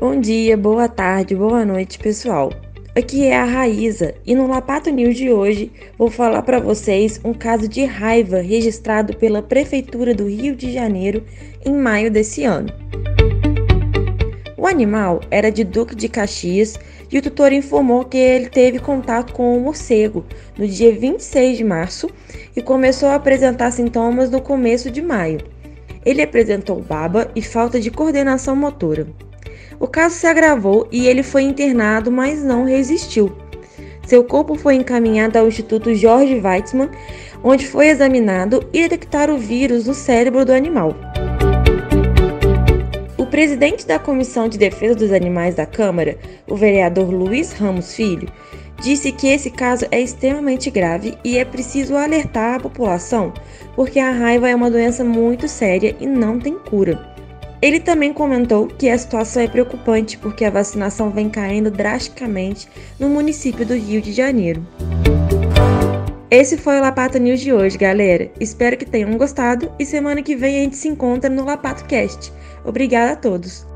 Bom dia, boa tarde, boa noite, pessoal. Aqui é a Raíza e no Lapato News de hoje vou falar para vocês um caso de raiva registrado pela Prefeitura do Rio de Janeiro em maio desse ano. O animal era de Duque de Caxias e o tutor informou que ele teve contato com o morcego no dia 26 de março e começou a apresentar sintomas no começo de maio. Ele apresentou baba e falta de coordenação motora. O caso se agravou e ele foi internado, mas não resistiu. Seu corpo foi encaminhado ao Instituto Jorge Weizmann, onde foi examinado e detectaram o vírus no cérebro do animal. O presidente da Comissão de Defesa dos Animais da Câmara, o vereador Luiz Ramos Filho, disse que esse caso é extremamente grave e é preciso alertar a população, porque a raiva é uma doença muito séria e não tem cura. Ele também comentou que a situação é preocupante porque a vacinação vem caindo drasticamente no município do Rio de Janeiro. Esse foi o Lapato News de hoje, galera. Espero que tenham gostado e semana que vem a gente se encontra no Lapato Cast. Obrigada a todos.